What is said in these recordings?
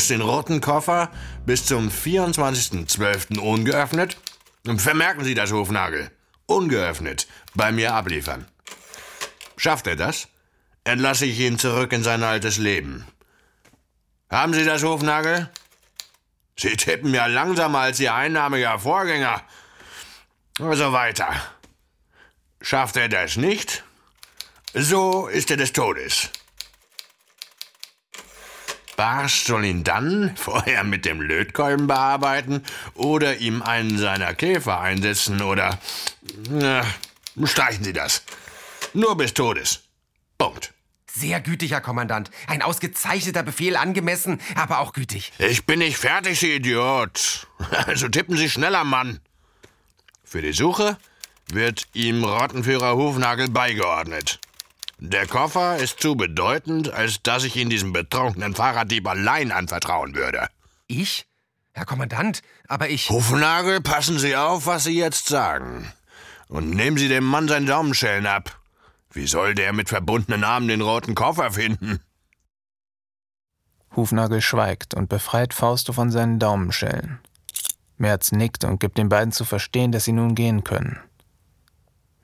muss den roten Koffer bis zum 24.12. ungeöffnet, vermerken Sie das, Hofnagel, ungeöffnet bei mir abliefern. Schafft er das, entlasse ich ihn zurück in sein altes Leben. Haben Sie das, Hofnagel? Sie tippen ja langsamer als Ihr einnahmiger Vorgänger. Also weiter. Schafft er das nicht, so ist er des Todes. Barsch soll ihn dann vorher mit dem Lötkolben bearbeiten oder ihm einen seiner Käfer einsetzen oder. Na, streichen Sie das. Nur bis Todes. Punkt. Sehr gütig, Herr Kommandant. Ein ausgezeichneter Befehl, angemessen, aber auch gütig. Ich bin nicht fertig, Sie Idiot. Also tippen Sie schneller, Mann. Für die Suche wird ihm Rottenführer Hufnagel beigeordnet. Der Koffer ist zu bedeutend, als dass ich ihn diesem betrunkenen Fahrraddieb allein anvertrauen würde. Ich? Herr Kommandant, aber ich. Hufnagel, passen Sie auf, was Sie jetzt sagen. Und nehmen Sie dem Mann seine Daumenschellen ab. Wie soll der mit verbundenen Armen den roten Koffer finden? Hufnagel schweigt und befreit Fausto von seinen Daumenschellen. Merz nickt und gibt den beiden zu verstehen, dass sie nun gehen können.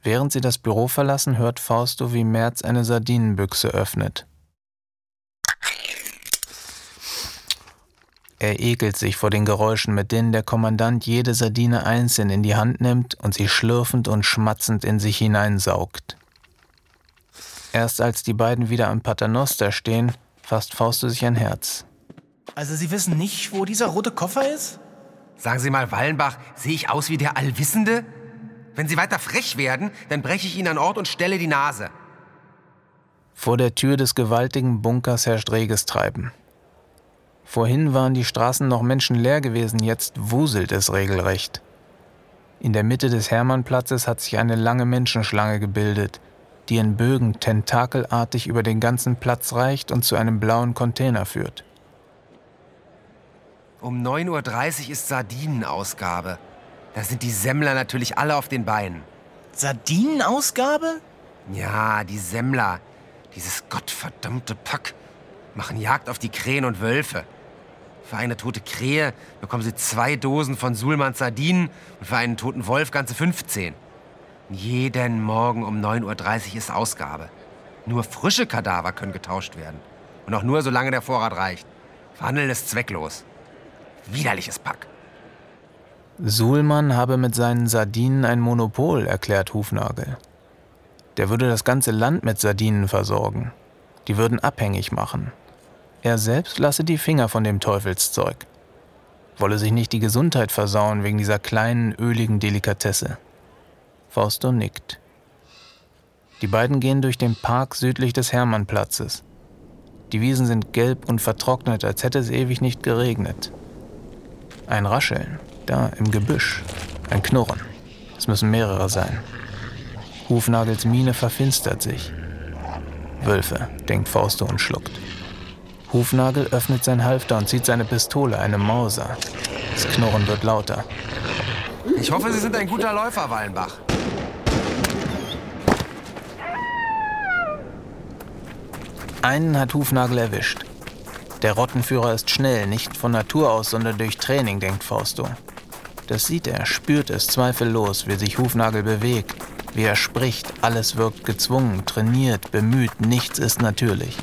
Während sie das Büro verlassen, hört Fausto, wie Merz eine Sardinenbüchse öffnet. Er ekelt sich vor den Geräuschen, mit denen der Kommandant jede Sardine einzeln in die Hand nimmt und sie schlürfend und schmatzend in sich hineinsaugt. Erst als die beiden wieder am Paternoster stehen, fasst Fausto sich ein Herz. Also Sie wissen nicht, wo dieser rote Koffer ist? Sagen Sie mal, Wallenbach, sehe ich aus wie der Allwissende? Wenn Sie weiter frech werden, dann breche ich Ihnen an Ort und Stelle die Nase. Vor der Tür des gewaltigen Bunkers herrscht reges Treiben. Vorhin waren die Straßen noch menschenleer gewesen, jetzt wuselt es regelrecht. In der Mitte des Hermannplatzes hat sich eine lange Menschenschlange gebildet, die in Bögen tentakelartig über den ganzen Platz reicht und zu einem blauen Container führt. Um 9.30 Uhr ist Sardinenausgabe. Da sind die Semmler natürlich alle auf den Beinen. Sardinenausgabe? Ja, die Semmler. Dieses gottverdammte Pack. Machen Jagd auf die Krähen und Wölfe. Für eine tote Krähe bekommen sie zwei Dosen von Suhlmanns Sardinen und für einen toten Wolf ganze 15. Jeden Morgen um 9.30 Uhr ist Ausgabe. Nur frische Kadaver können getauscht werden. Und auch nur, solange der Vorrat reicht. Verhandeln ist zwecklos. Widerliches Pack. Suhlmann habe mit seinen Sardinen ein Monopol, erklärt Hufnagel. Der würde das ganze Land mit Sardinen versorgen. Die würden abhängig machen. Er selbst lasse die Finger von dem Teufelszeug. Wolle sich nicht die Gesundheit versauen wegen dieser kleinen, öligen Delikatesse. Fausto nickt. Die beiden gehen durch den Park südlich des Hermannplatzes. Die Wiesen sind gelb und vertrocknet, als hätte es ewig nicht geregnet. Ein Rascheln, da im Gebüsch. Ein Knurren. Es müssen mehrere sein. Hufnagels Miene verfinstert sich. Wölfe, denkt Fausto und schluckt. Hufnagel öffnet sein Halfter und zieht seine Pistole, eine Mauser. Das Knurren wird lauter. Ich hoffe, Sie sind ein guter Läufer, Wallenbach. Einen hat Hufnagel erwischt. Der Rottenführer ist schnell, nicht von Natur aus, sondern durch Training, denkt Fausto. Das sieht er, spürt es zweifellos, wie sich Hufnagel bewegt, wie er spricht, alles wirkt gezwungen, trainiert, bemüht, nichts ist natürlich.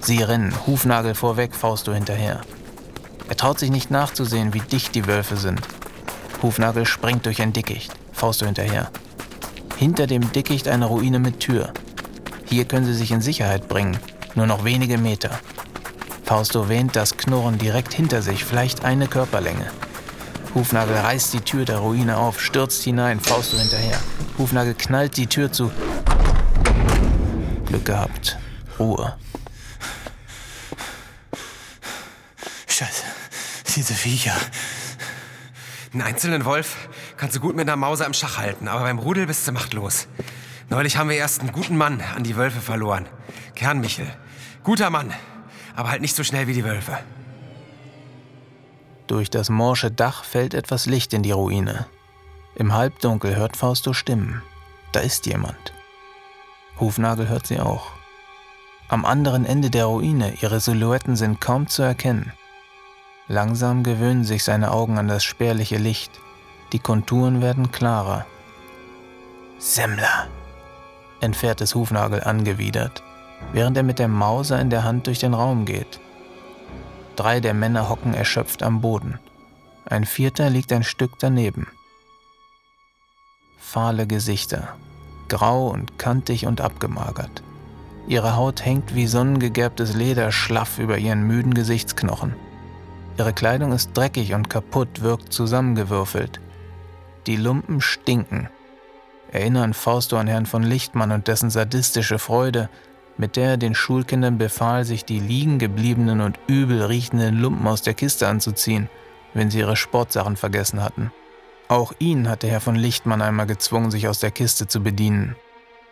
Sie rennen, Hufnagel vorweg, Fausto hinterher. Er traut sich nicht nachzusehen, wie dicht die Wölfe sind. Hufnagel springt durch ein Dickicht, Fausto hinterher. Hinter dem Dickicht eine Ruine mit Tür. Hier können sie sich in Sicherheit bringen, nur noch wenige Meter. Fausto wähnt das Knurren direkt hinter sich, vielleicht eine Körperlänge. Hufnagel reißt die Tür der Ruine auf, stürzt hinein, Fausto hinterher. Hufnagel knallt die Tür zu. Glück gehabt. Ruhe. Scheiße. Diese Viecher. Einen einzelnen Wolf kannst du gut mit einer Mauser im Schach halten, aber beim Rudel bist du machtlos. Neulich haben wir erst einen guten Mann an die Wölfe verloren. Kernmichel. Guter Mann, aber halt nicht so schnell wie die Wölfe. Durch das morsche Dach fällt etwas Licht in die Ruine. Im Halbdunkel hört Fausto Stimmen. Da ist jemand. Hufnagel hört sie auch. Am anderen Ende der Ruine, ihre Silhouetten sind kaum zu erkennen. Langsam gewöhnen sich seine Augen an das spärliche Licht. Die Konturen werden klarer. Semmler, entfährt es Hufnagel angewidert, während er mit der Mauser in der Hand durch den Raum geht. Drei der Männer hocken erschöpft am Boden. Ein vierter liegt ein Stück daneben. Fahle Gesichter, grau und kantig und abgemagert. Ihre Haut hängt wie sonnengegerbtes Leder schlaff über ihren müden Gesichtsknochen. Ihre Kleidung ist dreckig und kaputt, wirkt zusammengewürfelt. Die Lumpen stinken. Erinnern Fausto an Herrn von Lichtmann und dessen sadistische Freude, mit der er den Schulkindern befahl, sich die liegen gebliebenen und übel riechenden Lumpen aus der Kiste anzuziehen, wenn sie ihre Sportsachen vergessen hatten. Auch ihn hatte Herr von Lichtmann einmal gezwungen, sich aus der Kiste zu bedienen.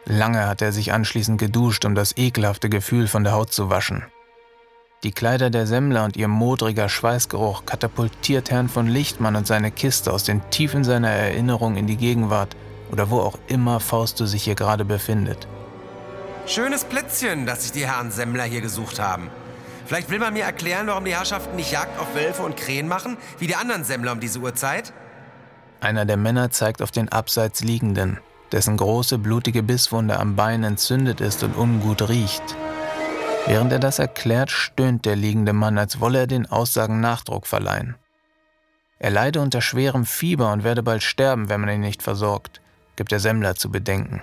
Lange hat er sich anschließend geduscht, um das ekelhafte Gefühl von der Haut zu waschen. Die Kleider der Semmler und ihr modriger Schweißgeruch katapultiert Herrn von Lichtmann und seine Kiste aus den Tiefen seiner Erinnerung in die Gegenwart oder wo auch immer Fausto sich hier gerade befindet. Schönes Plätzchen, dass sich die Herren Semmler hier gesucht haben. Vielleicht will man mir erklären, warum die Herrschaften nicht Jagd auf Wölfe und Krähen machen, wie die anderen Semmler um diese Uhrzeit? Einer der Männer zeigt auf den abseits liegenden, dessen große blutige Bisswunde am Bein entzündet ist und ungut riecht. Während er das erklärt, stöhnt der liegende Mann, als wolle er den Aussagen Nachdruck verleihen. Er leide unter schwerem Fieber und werde bald sterben, wenn man ihn nicht versorgt, gibt der Semmler zu bedenken.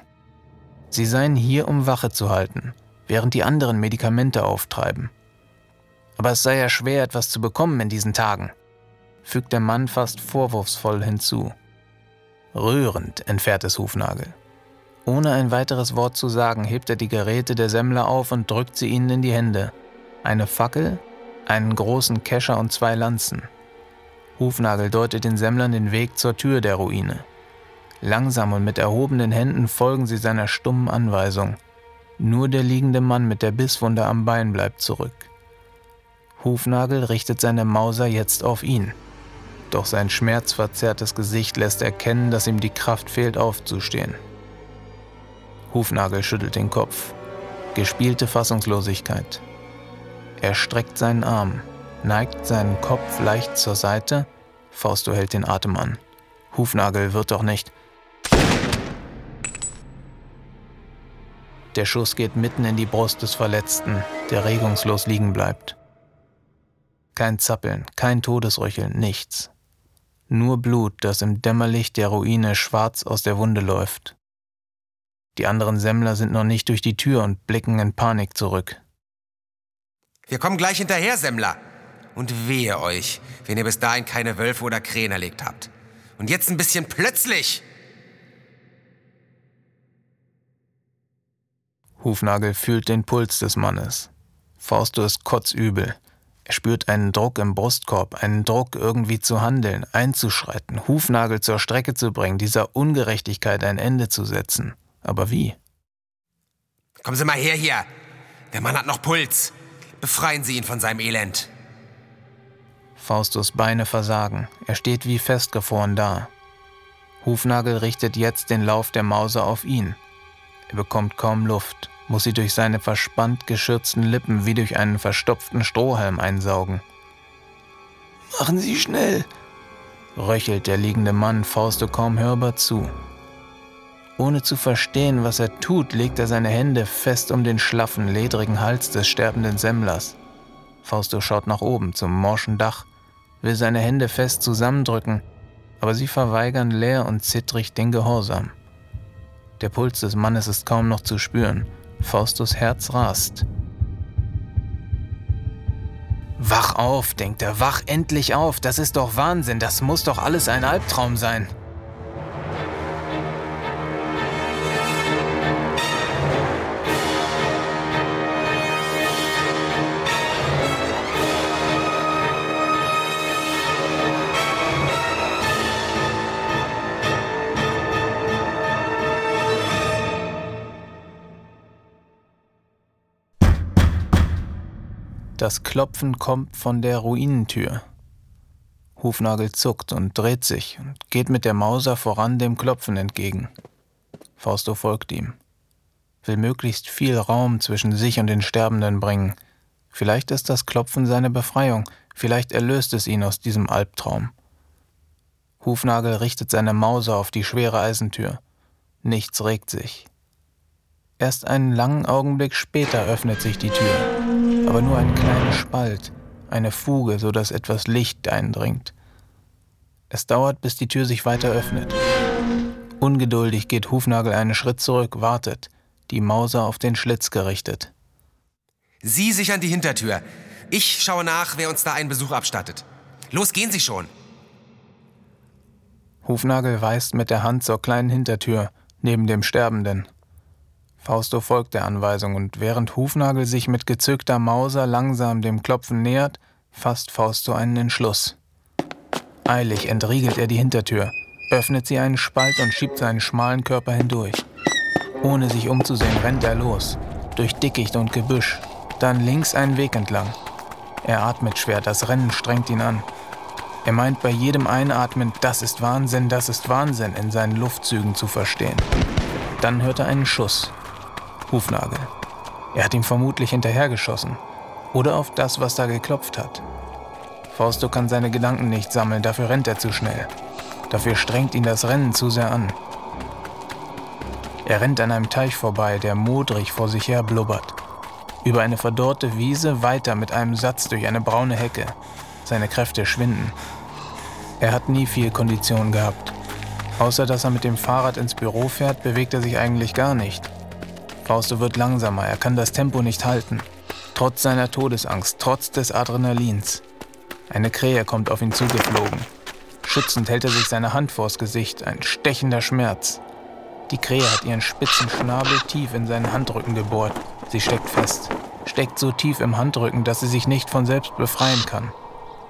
Sie seien hier, um Wache zu halten, während die anderen Medikamente auftreiben. Aber es sei ja schwer, etwas zu bekommen in diesen Tagen fügt der Mann fast vorwurfsvoll hinzu. Rührend, entfährt es Hufnagel. Ohne ein weiteres Wort zu sagen, hebt er die Geräte der Semmler auf und drückt sie ihnen in die Hände. Eine Fackel, einen großen Kescher und zwei Lanzen. Hufnagel deutet den Semmlern den Weg zur Tür der Ruine. Langsam und mit erhobenen Händen folgen sie seiner stummen Anweisung. Nur der liegende Mann mit der Bisswunde am Bein bleibt zurück. Hufnagel richtet seine Mauser jetzt auf ihn doch sein schmerzverzerrtes Gesicht lässt erkennen, dass ihm die Kraft fehlt, aufzustehen. Hufnagel schüttelt den Kopf. Gespielte Fassungslosigkeit. Er streckt seinen Arm, neigt seinen Kopf leicht zur Seite. Fausto hält den Atem an. Hufnagel wird doch nicht. Der Schuss geht mitten in die Brust des Verletzten, der regungslos liegen bleibt. Kein Zappeln, kein Todesröcheln, nichts. Nur Blut, das im Dämmerlicht der Ruine schwarz aus der Wunde läuft. Die anderen Semmler sind noch nicht durch die Tür und blicken in Panik zurück. Wir kommen gleich hinterher, Semmler. Und wehe euch, wenn ihr bis dahin keine Wölfe oder Krähen erlegt habt. Und jetzt ein bisschen plötzlich! Hufnagel fühlt den Puls des Mannes. Fausto ist kotzübel. Er spürt einen Druck im Brustkorb, einen Druck, irgendwie zu handeln, einzuschreiten, Hufnagel zur Strecke zu bringen, dieser Ungerechtigkeit ein Ende zu setzen. Aber wie? Kommen Sie mal her hier. Der Mann hat noch Puls. Befreien Sie ihn von seinem Elend. Faustus Beine versagen. Er steht wie festgefroren da. Hufnagel richtet jetzt den Lauf der Mauser auf ihn. Er bekommt kaum Luft muss sie durch seine verspannt geschürzten Lippen wie durch einen verstopften Strohhalm einsaugen. Machen Sie schnell, röchelt der liegende Mann Fausto kaum hörbar zu. Ohne zu verstehen, was er tut, legt er seine Hände fest um den schlaffen, ledrigen Hals des sterbenden Semmlers. Fausto schaut nach oben zum morschen Dach, will seine Hände fest zusammendrücken, aber sie verweigern leer und zittrig den Gehorsam. Der Puls des Mannes ist kaum noch zu spüren. Faustus Herz rast. Wach auf, denkt er, wach endlich auf, das ist doch Wahnsinn, das muss doch alles ein Albtraum sein. Das Klopfen kommt von der Ruinentür. Hufnagel zuckt und dreht sich und geht mit der Mauser voran dem Klopfen entgegen. Fausto folgt ihm, will möglichst viel Raum zwischen sich und den Sterbenden bringen. Vielleicht ist das Klopfen seine Befreiung, Vielleicht erlöst es ihn aus diesem Albtraum. Hufnagel richtet seine Mauser auf die schwere Eisentür. Nichts regt sich. Erst einen langen Augenblick später öffnet sich die Tür, aber nur ein kleiner Spalt, eine Fuge, so dass etwas Licht eindringt. Es dauert, bis die Tür sich weiter öffnet. Ungeduldig geht Hufnagel einen Schritt zurück, wartet, die Mauser auf den Schlitz gerichtet. Sie sichern die Hintertür. Ich schaue nach, wer uns da einen Besuch abstattet. Los, gehen Sie schon. Hufnagel weist mit der Hand zur kleinen Hintertür neben dem Sterbenden. Fausto folgt der Anweisung und während Hufnagel sich mit gezückter Mauser langsam dem Klopfen nähert, fasst Fausto einen Entschluss. Eilig entriegelt er die Hintertür, öffnet sie einen Spalt und schiebt seinen schmalen Körper hindurch. Ohne sich umzusehen, rennt er los, durch Dickicht und Gebüsch, dann links einen Weg entlang. Er atmet schwer, das Rennen strengt ihn an. Er meint bei jedem Einatmen, das ist Wahnsinn, das ist Wahnsinn, in seinen Luftzügen zu verstehen. Dann hört er einen Schuss. Hufnagel. Er hat ihm vermutlich hinterhergeschossen. Oder auf das, was da geklopft hat. Fausto kann seine Gedanken nicht sammeln, dafür rennt er zu schnell. Dafür strengt ihn das Rennen zu sehr an. Er rennt an einem Teich vorbei, der modrig vor sich her blubbert. Über eine verdorrte Wiese weiter mit einem Satz durch eine braune Hecke. Seine Kräfte schwinden. Er hat nie viel Kondition gehabt. Außer dass er mit dem Fahrrad ins Büro fährt, bewegt er sich eigentlich gar nicht. Fausto wird langsamer, er kann das Tempo nicht halten. Trotz seiner Todesangst, trotz des Adrenalins. Eine Krähe kommt auf ihn zugeflogen. Schützend hält er sich seine Hand vors Gesicht, ein stechender Schmerz. Die Krähe hat ihren spitzen Schnabel tief in seinen Handrücken gebohrt. Sie steckt fest, steckt so tief im Handrücken, dass sie sich nicht von selbst befreien kann.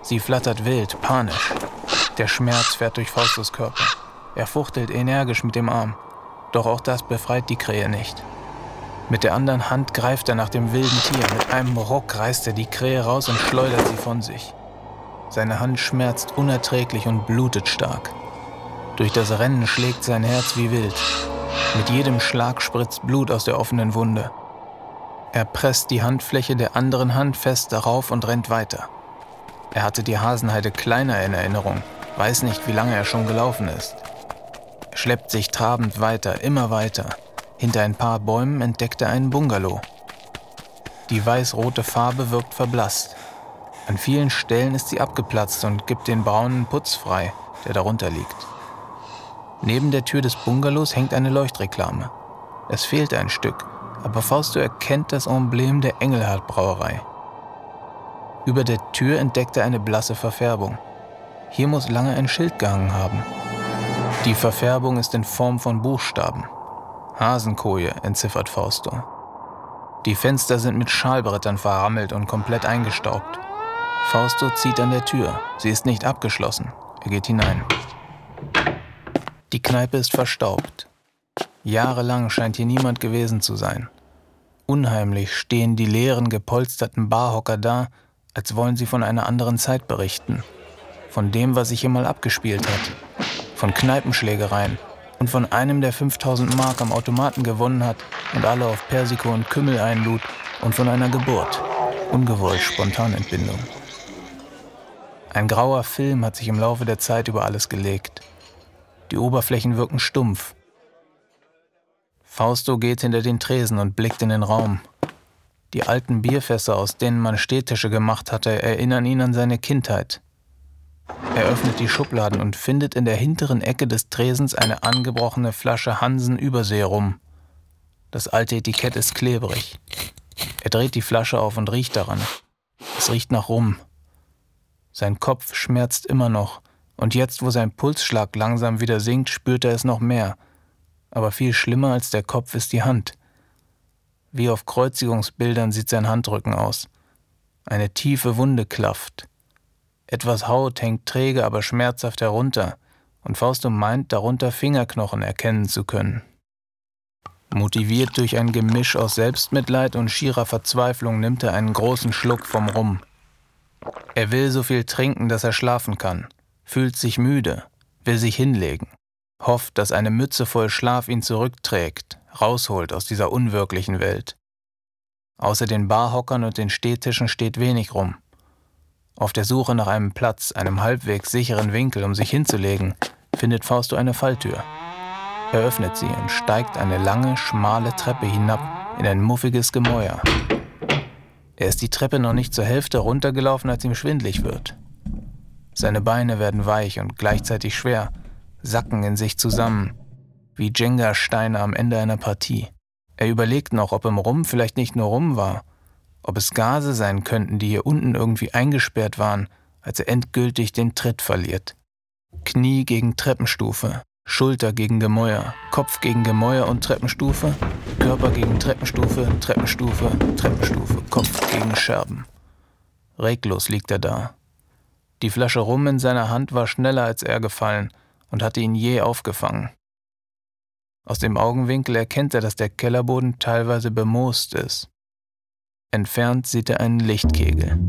Sie flattert wild, panisch. Der Schmerz fährt durch Faustus Körper. Er fuchtelt energisch mit dem Arm. Doch auch das befreit die Krähe nicht. Mit der anderen Hand greift er nach dem wilden Tier. Mit einem Ruck reißt er die Krähe raus und schleudert sie von sich. Seine Hand schmerzt unerträglich und blutet stark. Durch das Rennen schlägt sein Herz wie wild. Mit jedem Schlag spritzt Blut aus der offenen Wunde. Er presst die Handfläche der anderen Hand fest darauf und rennt weiter. Er hatte die Hasenheide kleiner in Erinnerung, weiß nicht, wie lange er schon gelaufen ist. Er schleppt sich trabend weiter, immer weiter. Hinter ein paar Bäumen entdeckt er einen Bungalow. Die weiß-rote Farbe wirkt verblasst. An vielen Stellen ist sie abgeplatzt und gibt den braunen Putz frei, der darunter liegt. Neben der Tür des Bungalows hängt eine Leuchtreklame. Es fehlt ein Stück, aber Fausto erkennt das Emblem der Engelhardt Brauerei. Über der Tür entdeckt er eine blasse Verfärbung. Hier muss lange ein Schild gehangen haben. Die Verfärbung ist in Form von Buchstaben. Hasenkoje, entziffert Fausto. Die Fenster sind mit Schalbrettern verrammelt und komplett eingestaubt. Fausto zieht an der Tür. Sie ist nicht abgeschlossen. Er geht hinein. Die Kneipe ist verstaubt. Jahrelang scheint hier niemand gewesen zu sein. Unheimlich stehen die leeren, gepolsterten Barhocker da, als wollen sie von einer anderen Zeit berichten. Von dem, was sich hier mal abgespielt hat. Von Kneipenschlägereien, und von einem, der 5000 Mark am Automaten gewonnen hat und alle auf Persiko und Kümmel einlud und von einer Geburt. Ungewollt Spontanentbindung. Ein grauer Film hat sich im Laufe der Zeit über alles gelegt. Die Oberflächen wirken stumpf. Fausto geht hinter den Tresen und blickt in den Raum. Die alten Bierfässer, aus denen man Stehtische gemacht hatte, erinnern ihn an seine Kindheit. Er öffnet die Schubladen und findet in der hinteren Ecke des Tresens eine angebrochene Flasche Hansen Überseerum. Das alte Etikett ist klebrig. Er dreht die Flasche auf und riecht daran. Es riecht nach Rum. Sein Kopf schmerzt immer noch, und jetzt, wo sein Pulsschlag langsam wieder sinkt, spürt er es noch mehr. Aber viel schlimmer als der Kopf ist die Hand. Wie auf Kreuzigungsbildern sieht sein Handrücken aus. Eine tiefe Wunde klafft. Etwas Haut hängt träge, aber schmerzhaft herunter, und Fausto meint, darunter Fingerknochen erkennen zu können. Motiviert durch ein Gemisch aus Selbstmitleid und schierer Verzweiflung nimmt er einen großen Schluck vom Rum. Er will so viel trinken, dass er schlafen kann, fühlt sich müde, will sich hinlegen, hofft, dass eine Mütze voll Schlaf ihn zurückträgt, rausholt aus dieser unwirklichen Welt. Außer den Barhockern und den Stehtischen steht wenig rum. Auf der Suche nach einem Platz, einem halbwegs sicheren Winkel, um sich hinzulegen, findet Fausto eine Falltür. Er öffnet sie und steigt eine lange, schmale Treppe hinab in ein muffiges Gemäuer. Er ist die Treppe noch nicht zur Hälfte runtergelaufen, als ihm schwindlig wird. Seine Beine werden weich und gleichzeitig schwer, sacken in sich zusammen, wie Jenga-Steine am Ende einer Partie. Er überlegt noch, ob im Rum vielleicht nicht nur Rum war, ob es Gase sein könnten, die hier unten irgendwie eingesperrt waren, als er endgültig den Tritt verliert. Knie gegen Treppenstufe, Schulter gegen Gemäuer, Kopf gegen Gemäuer und Treppenstufe, Körper gegen Treppenstufe, Treppenstufe, Treppenstufe, Kopf gegen Scherben. Reglos liegt er da. Die Flasche Rum in seiner Hand war schneller als er gefallen und hatte ihn je aufgefangen. Aus dem Augenwinkel erkennt er, dass der Kellerboden teilweise bemoost ist. Entfernt sieht er einen Lichtkegel.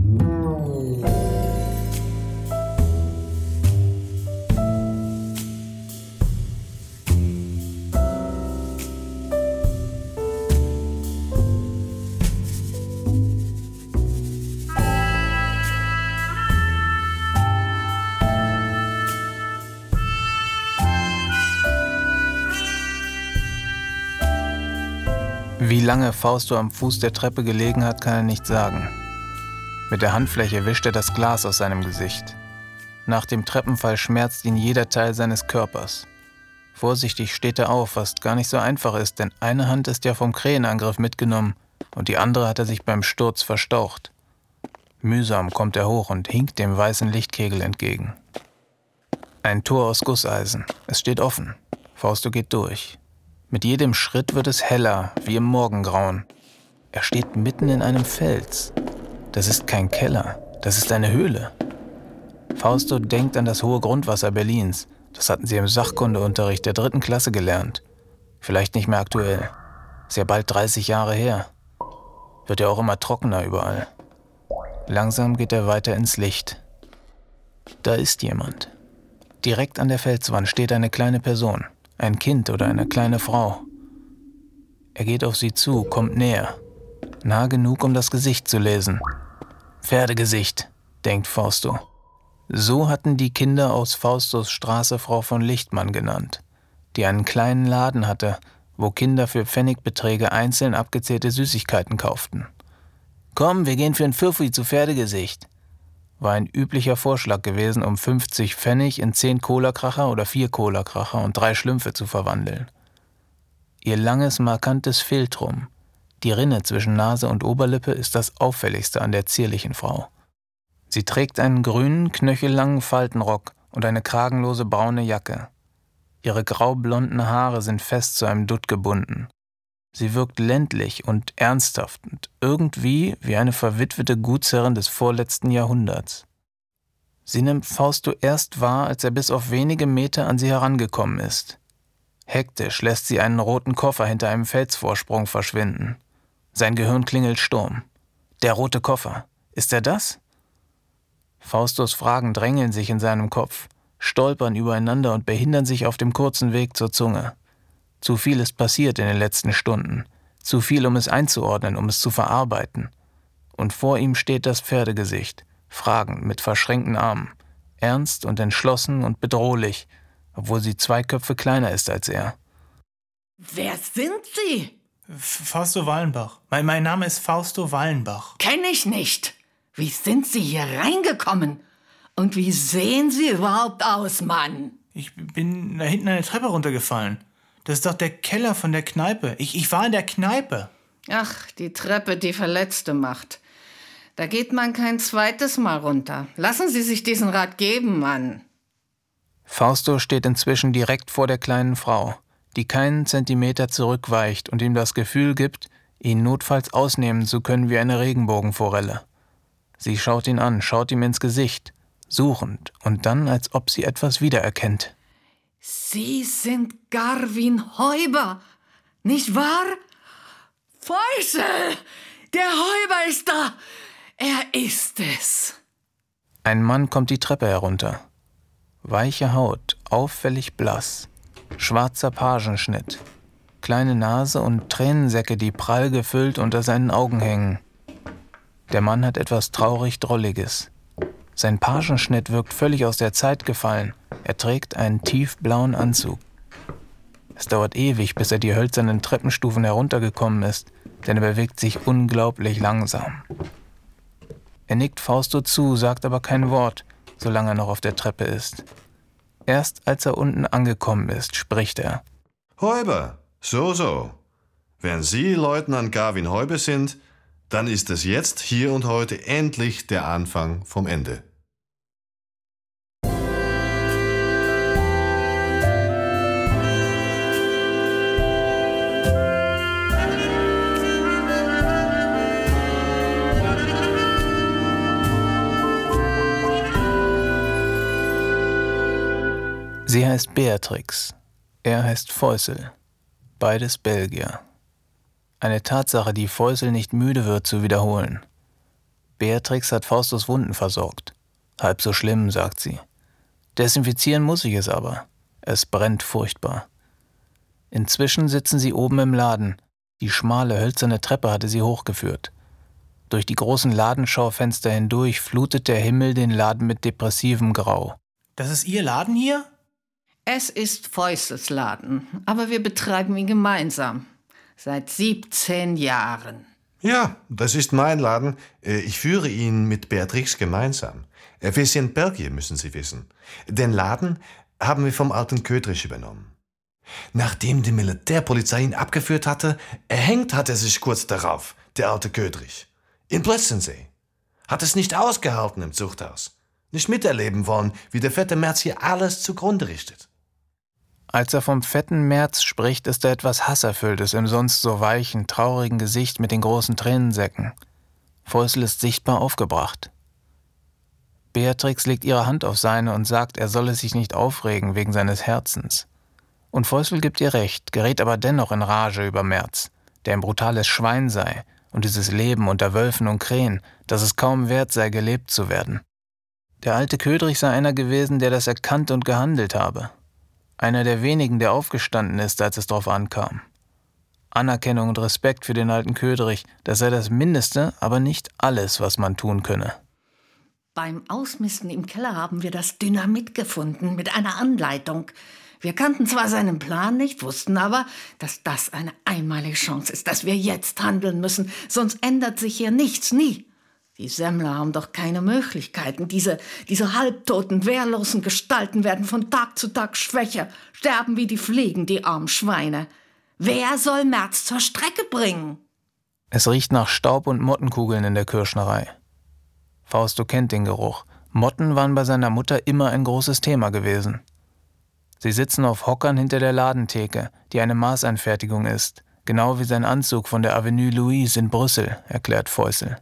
Wie lange Fausto am Fuß der Treppe gelegen hat, kann er nicht sagen. Mit der Handfläche wischt er das Glas aus seinem Gesicht. Nach dem Treppenfall schmerzt ihn jeder Teil seines Körpers. Vorsichtig steht er auf, was gar nicht so einfach ist, denn eine Hand ist ja vom Krähenangriff mitgenommen und die andere hat er sich beim Sturz verstaucht. Mühsam kommt er hoch und hinkt dem weißen Lichtkegel entgegen. Ein Tor aus Gusseisen. Es steht offen. Fausto geht durch. Mit jedem Schritt wird es heller, wie im Morgengrauen. Er steht mitten in einem Fels. Das ist kein Keller, das ist eine Höhle. Fausto denkt an das hohe Grundwasser Berlins. Das hatten sie im Sachkundeunterricht der dritten Klasse gelernt. Vielleicht nicht mehr aktuell. Ist ja bald 30 Jahre her. Wird ja auch immer trockener überall. Langsam geht er weiter ins Licht. Da ist jemand. Direkt an der Felswand steht eine kleine Person ein Kind oder eine kleine Frau. Er geht auf sie zu, kommt näher, nah genug, um das Gesicht zu lesen. Pferdegesicht, denkt Fausto. So hatten die Kinder aus Faustus Straße Frau von Lichtmann genannt, die einen kleinen Laden hatte, wo Kinder für Pfennigbeträge einzeln abgezählte Süßigkeiten kauften. Komm, wir gehen für ein Pfiffi zu Pferdegesicht war ein üblicher Vorschlag gewesen, um 50 Pfennig in 10 Cola-Kracher oder 4 Cola-Kracher und drei Schlümpfe zu verwandeln. Ihr langes, markantes Filtrum, die Rinne zwischen Nase und Oberlippe, ist das auffälligste an der zierlichen Frau. Sie trägt einen grünen, knöchellangen Faltenrock und eine kragenlose braune Jacke. Ihre graublonden Haare sind fest zu einem Dutt gebunden. Sie wirkt ländlich und ernsthaft und irgendwie wie eine verwitwete Gutsherrin des vorletzten Jahrhunderts. Sie nimmt Fausto erst wahr, als er bis auf wenige Meter an sie herangekommen ist. Hektisch lässt sie einen roten Koffer hinter einem Felsvorsprung verschwinden. Sein Gehirn klingelt Sturm. Der rote Koffer. Ist er das? Faustos Fragen drängeln sich in seinem Kopf, stolpern übereinander und behindern sich auf dem kurzen Weg zur Zunge. Zu viel ist passiert in den letzten Stunden. Zu viel, um es einzuordnen, um es zu verarbeiten. Und vor ihm steht das Pferdegesicht, fragend, mit verschränkten Armen, ernst und entschlossen und bedrohlich, obwohl sie zwei Köpfe kleiner ist als er. Wer sind Sie? Fausto Wallenbach. Mein, mein Name ist Fausto Wallenbach. Kenne ich nicht. Wie sind Sie hier reingekommen? Und wie sehen Sie überhaupt aus, Mann? Ich bin da hinten eine Treppe runtergefallen. Das ist doch der Keller von der Kneipe. Ich, ich war in der Kneipe. Ach, die Treppe, die Verletzte macht. Da geht man kein zweites Mal runter. Lassen Sie sich diesen Rat geben, Mann. Fausto steht inzwischen direkt vor der kleinen Frau, die keinen Zentimeter zurückweicht und ihm das Gefühl gibt, ihn notfalls ausnehmen zu können wie eine Regenbogenforelle. Sie schaut ihn an, schaut ihm ins Gesicht, suchend und dann, als ob sie etwas wiedererkennt. Sie sind Garwin Heuber, nicht wahr? Fäusel! Der Heuber ist da! Er ist es! Ein Mann kommt die Treppe herunter. Weiche Haut, auffällig blass, schwarzer Pagenschnitt, kleine Nase und Tränensäcke, die prall gefüllt unter seinen Augen hängen. Der Mann hat etwas traurig Drolliges. Sein Pagenschnitt wirkt völlig aus der Zeit gefallen. Er trägt einen tiefblauen Anzug. Es dauert ewig, bis er die hölzernen Treppenstufen heruntergekommen ist, denn er bewegt sich unglaublich langsam. Er nickt Fausto zu, sagt aber kein Wort, solange er noch auf der Treppe ist. Erst als er unten angekommen ist, spricht er. Häuber, so, so. Wenn Sie Leutnant Garvin Häuber sind, dann ist es jetzt, hier und heute, endlich der Anfang vom Ende. Sie heißt Beatrix, er heißt Fäusel, beides Belgier. Eine Tatsache, die Fäusel nicht müde wird zu wiederholen. Beatrix hat Faustus Wunden versorgt. Halb so schlimm, sagt sie. Desinfizieren muss ich es aber. Es brennt furchtbar. Inzwischen sitzen sie oben im Laden. Die schmale, hölzerne Treppe hatte sie hochgeführt. Durch die großen Ladenschaufenster hindurch flutet der Himmel den Laden mit depressivem Grau. Das ist Ihr Laden hier? Es ist Fäusels Laden, aber wir betreiben ihn gemeinsam. Seit 17 Jahren. Ja, das ist mein Laden. Äh, Ich führe ihn mit Beatrix gemeinsam. Äh, Wir sind Belgier, müssen Sie wissen. Den Laden haben wir vom alten Ködrich übernommen. Nachdem die Militärpolizei ihn abgeführt hatte, erhängt hat er sich kurz darauf, der alte Ködrich. In Plötzensee. Hat es nicht ausgehalten im Zuchthaus. Nicht miterleben wollen, wie der fette Merz hier alles zugrunde richtet. Als er vom fetten März spricht, ist da etwas Hasserfülltes im sonst so weichen, traurigen Gesicht mit den großen Tränensäcken. Fäusel ist sichtbar aufgebracht. Beatrix legt ihre Hand auf seine und sagt, er solle sich nicht aufregen wegen seines Herzens. Und Fäusel gibt ihr recht, gerät aber dennoch in Rage über Merz, der ein brutales Schwein sei und dieses Leben unter Wölfen und Krähen, dass es kaum wert sei, gelebt zu werden. Der alte Ködrich sei einer gewesen, der das erkannt und gehandelt habe. Einer der wenigen, der aufgestanden ist, als es darauf ankam. Anerkennung und Respekt für den alten Ködrich, das sei das Mindeste, aber nicht alles, was man tun könne. Beim Ausmisten im Keller haben wir das Dynamit gefunden mit einer Anleitung. Wir kannten zwar seinen Plan nicht, wussten aber, dass das eine einmalige Chance ist, dass wir jetzt handeln müssen, sonst ändert sich hier nichts, nie. Die Semmler haben doch keine Möglichkeiten. Diese, diese halbtoten, wehrlosen Gestalten werden von Tag zu Tag schwächer, sterben wie die Fliegen, die armen Schweine. Wer soll Merz zur Strecke bringen? Es riecht nach Staub und Mottenkugeln in der Kirschnerei. Fausto kennt den Geruch. Motten waren bei seiner Mutter immer ein großes Thema gewesen. Sie sitzen auf Hockern hinter der Ladentheke, die eine Maßanfertigung ist, genau wie sein Anzug von der Avenue Louise in Brüssel, erklärt Fäusel.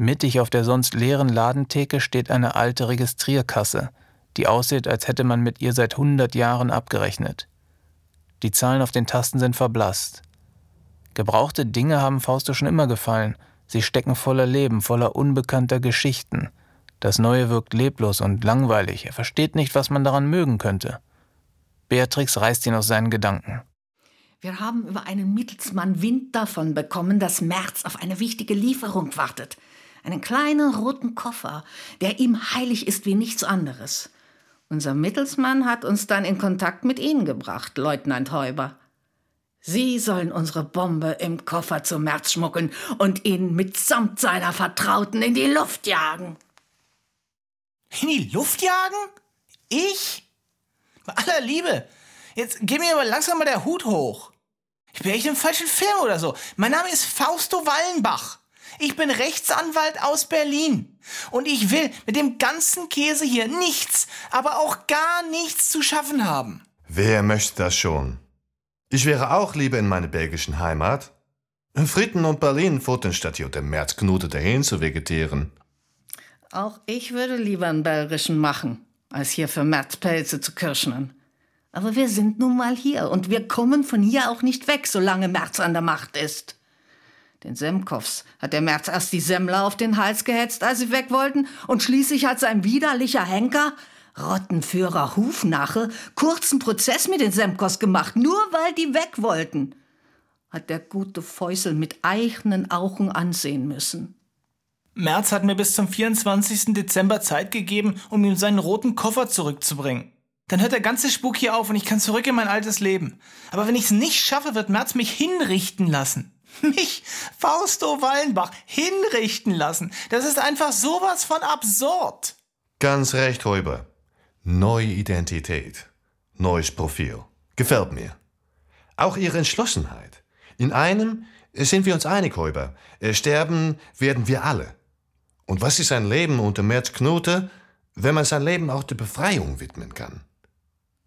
Mittig auf der sonst leeren Ladentheke steht eine alte Registrierkasse, die aussieht, als hätte man mit ihr seit 100 Jahren abgerechnet. Die Zahlen auf den Tasten sind verblasst. Gebrauchte Dinge haben Fausto schon immer gefallen. Sie stecken voller Leben, voller unbekannter Geschichten. Das Neue wirkt leblos und langweilig. Er versteht nicht, was man daran mögen könnte. Beatrix reißt ihn aus seinen Gedanken. Wir haben über einen Mittelsmann Wind davon bekommen, dass Merz auf eine wichtige Lieferung wartet. Einen kleinen roten Koffer, der ihm heilig ist wie nichts anderes. Unser Mittelsmann hat uns dann in Kontakt mit Ihnen gebracht, Leutnant Häuber. Sie sollen unsere Bombe im Koffer zu Merz schmuggeln und ihn mitsamt seiner Vertrauten in die Luft jagen. In die Luft jagen? Ich? Bei aller Liebe. Jetzt geh mir aber langsam mal der Hut hoch. Ich bin echt im falschen Film oder so. Mein Name ist Fausto Wallenbach. Ich bin Rechtsanwalt aus Berlin. Und ich will mit dem ganzen Käse hier nichts, aber auch gar nichts zu schaffen haben. Wer möchte das schon? Ich wäre auch lieber in meine belgischen Heimat. Fritten und Berlin foten statt hier dem März Knute dahin zu vegetieren. Auch ich würde lieber einen belgischen machen, als hier für Merz Pelze zu kirschnen. Aber wir sind nun mal hier und wir kommen von hier auch nicht weg, solange Merz an der Macht ist. Den Semkows hat der Merz erst die Semmler auf den Hals gehetzt, als sie weg wollten, und schließlich hat sein widerlicher Henker, Rottenführer Hufnache, kurzen Prozess mit den Semkos gemacht, nur weil die weg wollten. Hat der gute Fäusel mit eigenen Augen ansehen müssen. Merz hat mir bis zum 24. Dezember Zeit gegeben, um ihm seinen roten Koffer zurückzubringen. Dann hört der ganze Spuk hier auf und ich kann zurück in mein altes Leben. Aber wenn ich es nicht schaffe, wird Merz mich hinrichten lassen. Mich, Fausto Wallenbach, hinrichten lassen. Das ist einfach sowas von absurd. Ganz recht, Häuber. Neue Identität. Neues Profil. Gefällt mir. Auch Ihre Entschlossenheit. In einem sind wir uns einig, Häuber. Sterben werden wir alle. Und was ist ein Leben unter Merz Knote, wenn man sein Leben auch der Befreiung widmen kann?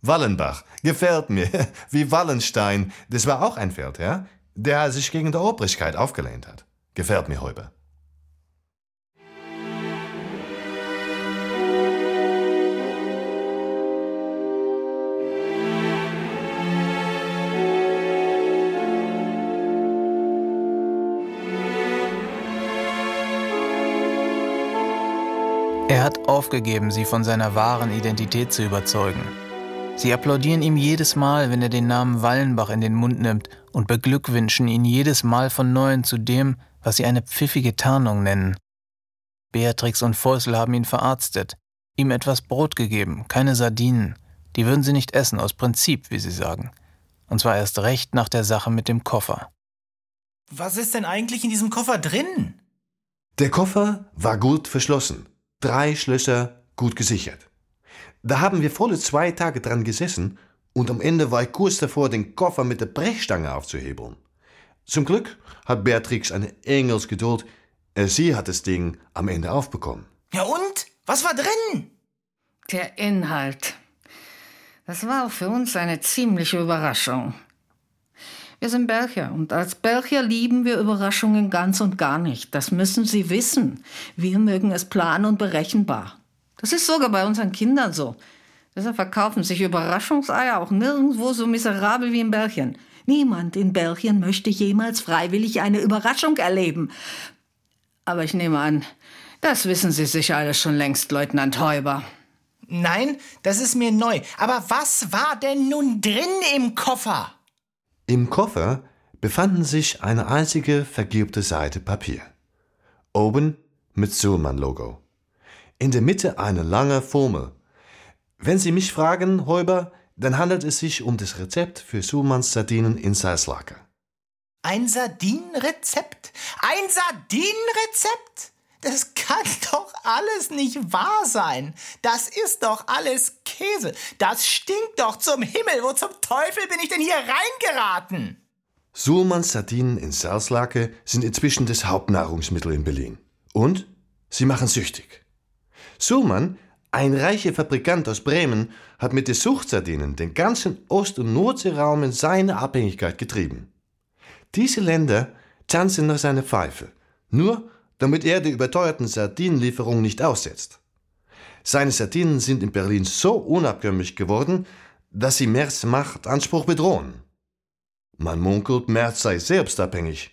Wallenbach, gefällt mir. Wie Wallenstein, das war auch ein Pferd, ja? Der sich gegen die Obrigkeit aufgelehnt hat. Gefällt mir, Häuber. Er hat aufgegeben, sie von seiner wahren Identität zu überzeugen. Sie applaudieren ihm jedes Mal, wenn er den Namen Wallenbach in den Mund nimmt und beglückwünschen ihn jedes Mal von neuem zu dem, was sie eine pfiffige Tarnung nennen. Beatrix und Fäusel haben ihn verarztet, ihm etwas Brot gegeben, keine Sardinen. Die würden sie nicht essen, aus Prinzip, wie sie sagen. Und zwar erst recht nach der Sache mit dem Koffer. Was ist denn eigentlich in diesem Koffer drin? Der Koffer war gut verschlossen. Drei Schlösser gut gesichert. Da haben wir volle zwei Tage dran gesessen und am Ende war ich kurz davor, den Koffer mit der Brechstange aufzuhebeln. Zum Glück hat Beatrix eine Engelsgeduld. Sie hat das Ding am Ende aufbekommen. Ja und? Was war drin? Der Inhalt. Das war auch für uns eine ziemliche Überraschung. Wir sind Belgier und als Belgier lieben wir Überraschungen ganz und gar nicht. Das müssen Sie wissen. Wir mögen es plan und berechenbar. Das ist sogar bei unseren Kindern so. Deshalb verkaufen sich Überraschungseier auch nirgendwo so miserabel wie in Belgien. Niemand in Belgien möchte jemals freiwillig eine Überraschung erleben. Aber ich nehme an, das wissen Sie sicher alles schon längst, Leutnant Heuber. Nein, das ist mir neu. Aber was war denn nun drin im Koffer? Im Koffer befanden sich eine einzige vergilbte Seite Papier. Oben mit Suhlmann-Logo. In der Mitte eine lange Formel. Wenn Sie mich fragen, Häuber, dann handelt es sich um das Rezept für Suhlmanns Sardinen in Salzlake. Ein Sardinenrezept? Ein Sardinenrezept? Das kann doch alles nicht wahr sein. Das ist doch alles Käse. Das stinkt doch zum Himmel. Wo zum Teufel bin ich denn hier reingeraten? Suhlmanns Sardinen in Salzlake sind inzwischen das Hauptnahrungsmittel in Berlin. Und sie machen süchtig. Suhlmann, ein reicher Fabrikant aus Bremen, hat mit den Suchtsardinen den ganzen Ost- und Nordseeraum in seine Abhängigkeit getrieben. Diese Länder tanzen nach seiner Pfeife. Nur damit er die überteuerten Sardinenlieferungen nicht aussetzt. Seine Sardinen sind in Berlin so unabkömmlich geworden, dass sie Merz Machtanspruch bedrohen. Man munkelt, Merz sei selbst abhängig.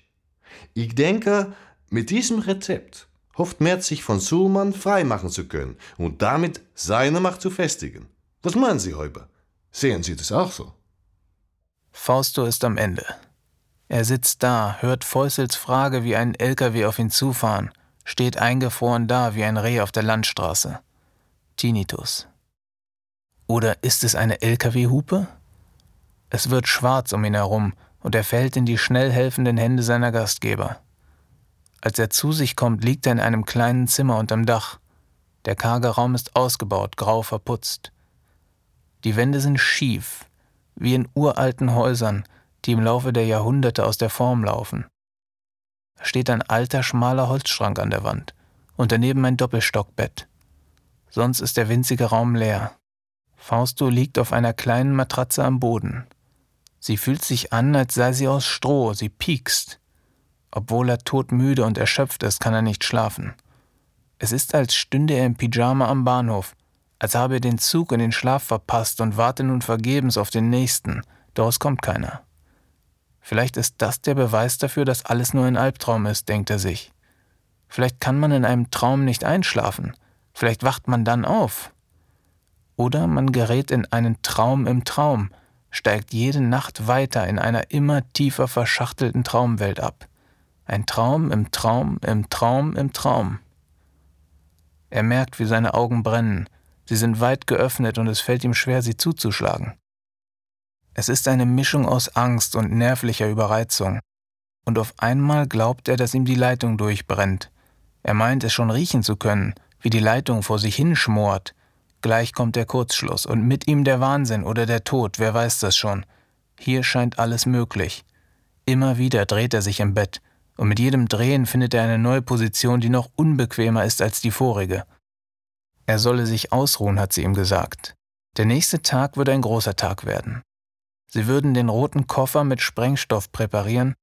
Ich denke, mit diesem Rezept hofft Merz sich von Suhlmann freimachen zu können und damit seine Macht zu festigen. Was meinen Sie, Häuber? Sehen Sie das auch so? Fausto ist am Ende. Er sitzt da, hört Fäusels Frage wie ein LKW auf ihn zufahren, steht eingefroren da wie ein Reh auf der Landstraße. Tinnitus. Oder ist es eine LKW-Hupe? Es wird schwarz um ihn herum und er fällt in die schnell helfenden Hände seiner Gastgeber. Als er zu sich kommt, liegt er in einem kleinen Zimmer unterm Dach. Der karge Raum ist ausgebaut, grau verputzt. Die Wände sind schief, wie in uralten Häusern, die im Laufe der Jahrhunderte aus der Form laufen. Da steht ein alter, schmaler Holzschrank an der Wand und daneben ein Doppelstockbett. Sonst ist der winzige Raum leer. Fausto liegt auf einer kleinen Matratze am Boden. Sie fühlt sich an, als sei sie aus Stroh, sie piekst. Obwohl er todmüde und erschöpft ist, kann er nicht schlafen. Es ist, als stünde er im Pyjama am Bahnhof, als habe er den Zug und den Schlaf verpasst und warte nun vergebens auf den nächsten, doch es kommt keiner. Vielleicht ist das der Beweis dafür, dass alles nur ein Albtraum ist, denkt er sich. Vielleicht kann man in einem Traum nicht einschlafen. Vielleicht wacht man dann auf. Oder man gerät in einen Traum im Traum, steigt jede Nacht weiter in einer immer tiefer verschachtelten Traumwelt ab. Ein Traum im Traum, im Traum, im Traum. Er merkt, wie seine Augen brennen. Sie sind weit geöffnet und es fällt ihm schwer, sie zuzuschlagen. Es ist eine Mischung aus Angst und nervlicher Überreizung. Und auf einmal glaubt er, dass ihm die Leitung durchbrennt. Er meint es schon riechen zu können, wie die Leitung vor sich hinschmort. Gleich kommt der Kurzschluss und mit ihm der Wahnsinn oder der Tod, wer weiß das schon. Hier scheint alles möglich. Immer wieder dreht er sich im Bett, und mit jedem Drehen findet er eine neue Position, die noch unbequemer ist als die vorige. Er solle sich ausruhen, hat sie ihm gesagt. Der nächste Tag würde ein großer Tag werden. Sie würden den roten Koffer mit Sprengstoff präparieren,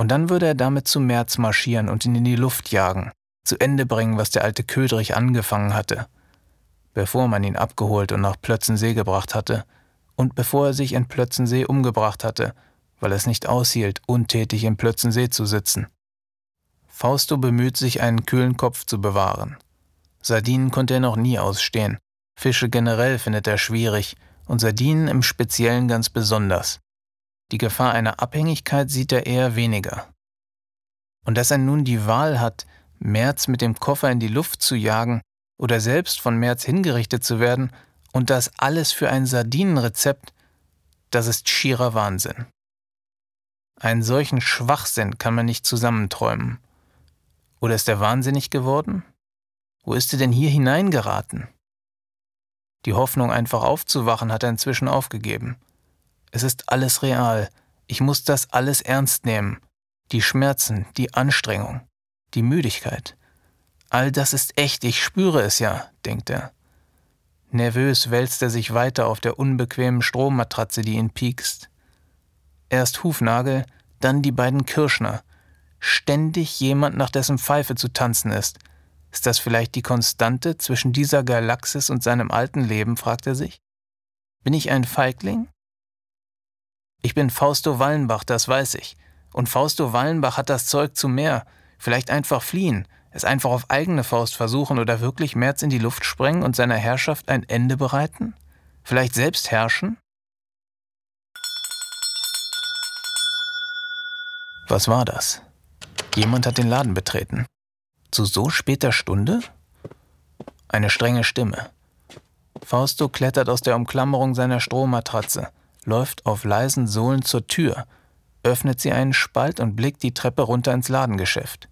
und dann würde er damit zu März marschieren und ihn in die Luft jagen, zu Ende bringen, was der alte Ködrich angefangen hatte. Bevor man ihn abgeholt und nach Plötzensee gebracht hatte, und bevor er sich in Plötzensee umgebracht hatte, weil es nicht aushielt, untätig in Plötzensee zu sitzen. Fausto bemüht sich, einen kühlen Kopf zu bewahren. Sardinen konnte er noch nie ausstehen. Fische generell findet er schwierig und Sardinen im Speziellen ganz besonders. Die Gefahr einer Abhängigkeit sieht er eher weniger. Und dass er nun die Wahl hat, Merz mit dem Koffer in die Luft zu jagen oder selbst von Merz hingerichtet zu werden, und das alles für ein Sardinenrezept, das ist schierer Wahnsinn. Einen solchen Schwachsinn kann man nicht zusammenträumen. Oder ist er wahnsinnig geworden? Wo ist er denn hier hineingeraten? Die Hoffnung, einfach aufzuwachen, hat er inzwischen aufgegeben. Es ist alles real. Ich muss das alles ernst nehmen. Die Schmerzen, die Anstrengung, die Müdigkeit. All das ist echt, ich spüre es ja, denkt er. Nervös wälzt er sich weiter auf der unbequemen Strommatratze, die ihn piekst. Erst Hufnagel, dann die beiden Kirschner, ständig jemand, nach dessen Pfeife zu tanzen ist. Ist das vielleicht die Konstante zwischen dieser Galaxis und seinem alten Leben, fragt er sich. Bin ich ein Feigling? Ich bin Fausto Wallenbach, das weiß ich. Und Fausto Wallenbach hat das Zeug zu mehr. Vielleicht einfach fliehen, es einfach auf eigene Faust versuchen oder wirklich März in die Luft sprengen und seiner Herrschaft ein Ende bereiten? Vielleicht selbst herrschen? Was war das? Jemand hat den Laden betreten. Zu so später Stunde? Eine strenge Stimme. Fausto klettert aus der Umklammerung seiner Strohmatratze, läuft auf leisen Sohlen zur Tür, öffnet sie einen Spalt und blickt die Treppe runter ins Ladengeschäft.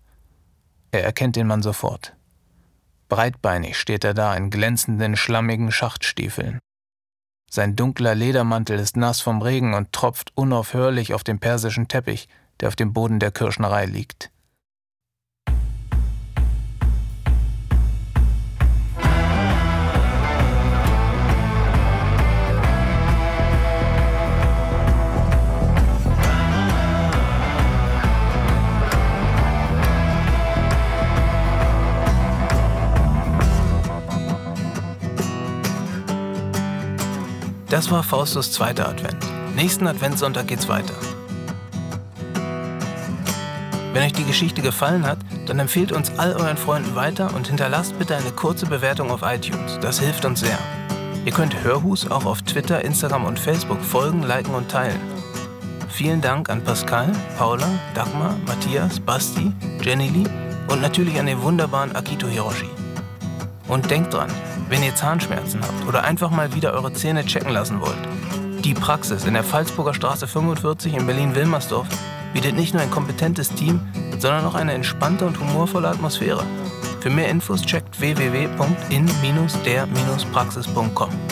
Er erkennt den Mann sofort. Breitbeinig steht er da in glänzenden, schlammigen Schachtstiefeln. Sein dunkler Ledermantel ist nass vom Regen und tropft unaufhörlich auf den persischen Teppich, der auf dem Boden der Kirschnerei liegt. Das war Faustus zweiter Advent. Nächsten Adventssonntag geht's weiter. Wenn euch die Geschichte gefallen hat, dann empfehlt uns all euren Freunden weiter und hinterlasst bitte eine kurze Bewertung auf iTunes. Das hilft uns sehr. Ihr könnt Hörhus auch auf Twitter, Instagram und Facebook folgen, liken und teilen. Vielen Dank an Pascal, Paula, Dagmar, Matthias, Basti, Jenny Lee und natürlich an den wunderbaren Akito Hiroshi. Und denkt dran, wenn ihr Zahnschmerzen habt oder einfach mal wieder eure Zähne checken lassen wollt, die Praxis in der Pfalzburger Straße 45 in Berlin-Wilmersdorf bietet nicht nur ein kompetentes Team, sondern auch eine entspannte und humorvolle Atmosphäre. Für mehr Infos checkt www.in-der-praxis.com.